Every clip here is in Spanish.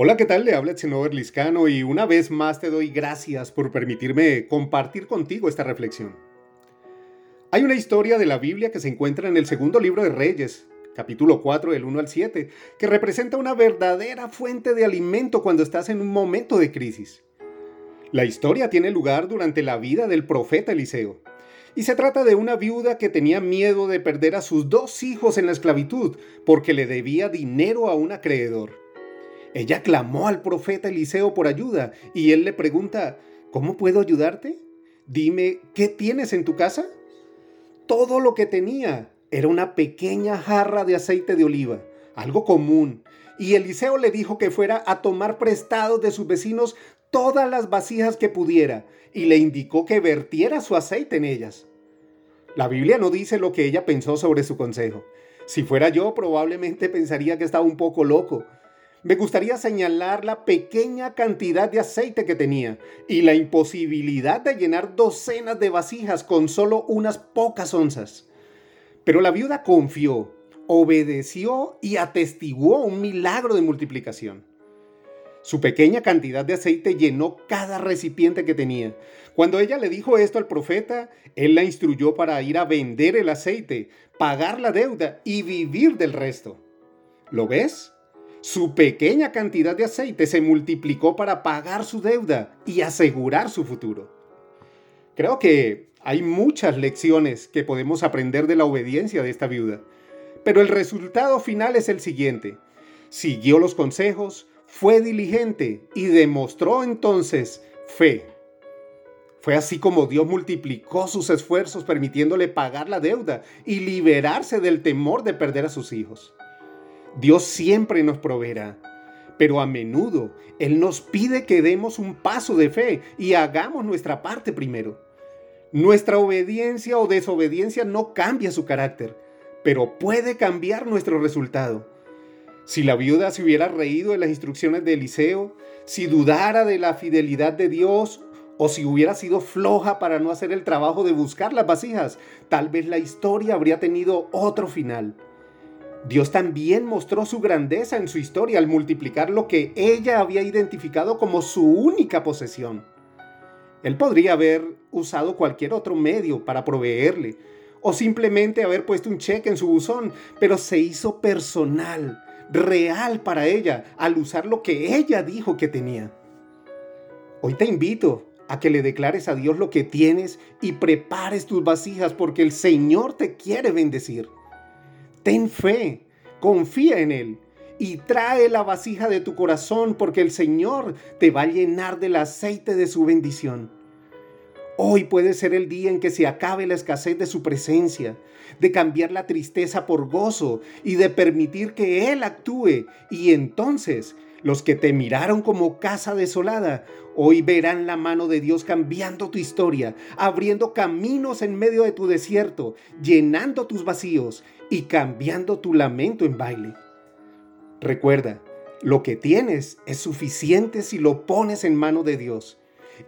Hola, ¿qué tal? Le habla Chenover Liscano y una vez más te doy gracias por permitirme compartir contigo esta reflexión. Hay una historia de la Biblia que se encuentra en el segundo libro de Reyes, capítulo 4 del 1 al 7, que representa una verdadera fuente de alimento cuando estás en un momento de crisis. La historia tiene lugar durante la vida del profeta Eliseo, y se trata de una viuda que tenía miedo de perder a sus dos hijos en la esclavitud porque le debía dinero a un acreedor. Ella clamó al profeta Eliseo por ayuda y él le pregunta, ¿cómo puedo ayudarte? Dime, ¿qué tienes en tu casa? Todo lo que tenía era una pequeña jarra de aceite de oliva, algo común, y Eliseo le dijo que fuera a tomar prestado de sus vecinos todas las vasijas que pudiera y le indicó que vertiera su aceite en ellas. La Biblia no dice lo que ella pensó sobre su consejo. Si fuera yo, probablemente pensaría que estaba un poco loco, me gustaría señalar la pequeña cantidad de aceite que tenía y la imposibilidad de llenar docenas de vasijas con solo unas pocas onzas. Pero la viuda confió, obedeció y atestiguó un milagro de multiplicación. Su pequeña cantidad de aceite llenó cada recipiente que tenía. Cuando ella le dijo esto al profeta, él la instruyó para ir a vender el aceite, pagar la deuda y vivir del resto. ¿Lo ves? Su pequeña cantidad de aceite se multiplicó para pagar su deuda y asegurar su futuro. Creo que hay muchas lecciones que podemos aprender de la obediencia de esta viuda, pero el resultado final es el siguiente. Siguió los consejos, fue diligente y demostró entonces fe. Fue así como Dios multiplicó sus esfuerzos permitiéndole pagar la deuda y liberarse del temor de perder a sus hijos. Dios siempre nos proveerá, pero a menudo Él nos pide que demos un paso de fe y hagamos nuestra parte primero. Nuestra obediencia o desobediencia no cambia su carácter, pero puede cambiar nuestro resultado. Si la viuda se hubiera reído de las instrucciones de Eliseo, si dudara de la fidelidad de Dios o si hubiera sido floja para no hacer el trabajo de buscar las vasijas, tal vez la historia habría tenido otro final. Dios también mostró su grandeza en su historia al multiplicar lo que ella había identificado como su única posesión. Él podría haber usado cualquier otro medio para proveerle, o simplemente haber puesto un cheque en su buzón, pero se hizo personal, real para ella, al usar lo que ella dijo que tenía. Hoy te invito a que le declares a Dios lo que tienes y prepares tus vasijas porque el Señor te quiere bendecir. Ten fe, confía en Él y trae la vasija de tu corazón porque el Señor te va a llenar del aceite de su bendición. Hoy puede ser el día en que se acabe la escasez de su presencia, de cambiar la tristeza por gozo y de permitir que Él actúe. Y entonces los que te miraron como casa desolada, hoy verán la mano de Dios cambiando tu historia, abriendo caminos en medio de tu desierto, llenando tus vacíos y cambiando tu lamento en baile. Recuerda, lo que tienes es suficiente si lo pones en mano de Dios.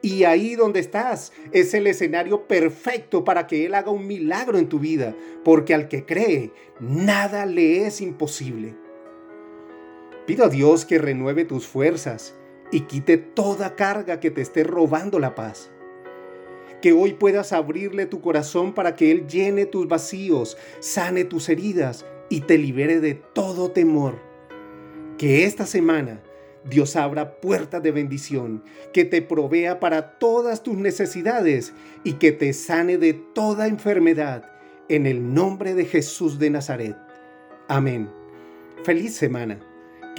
Y ahí donde estás es el escenario perfecto para que Él haga un milagro en tu vida, porque al que cree, nada le es imposible. Pido a Dios que renueve tus fuerzas y quite toda carga que te esté robando la paz. Que hoy puedas abrirle tu corazón para que Él llene tus vacíos, sane tus heridas y te libere de todo temor. Que esta semana Dios abra puertas de bendición, que te provea para todas tus necesidades y que te sane de toda enfermedad. En el nombre de Jesús de Nazaret. Amén. Feliz semana.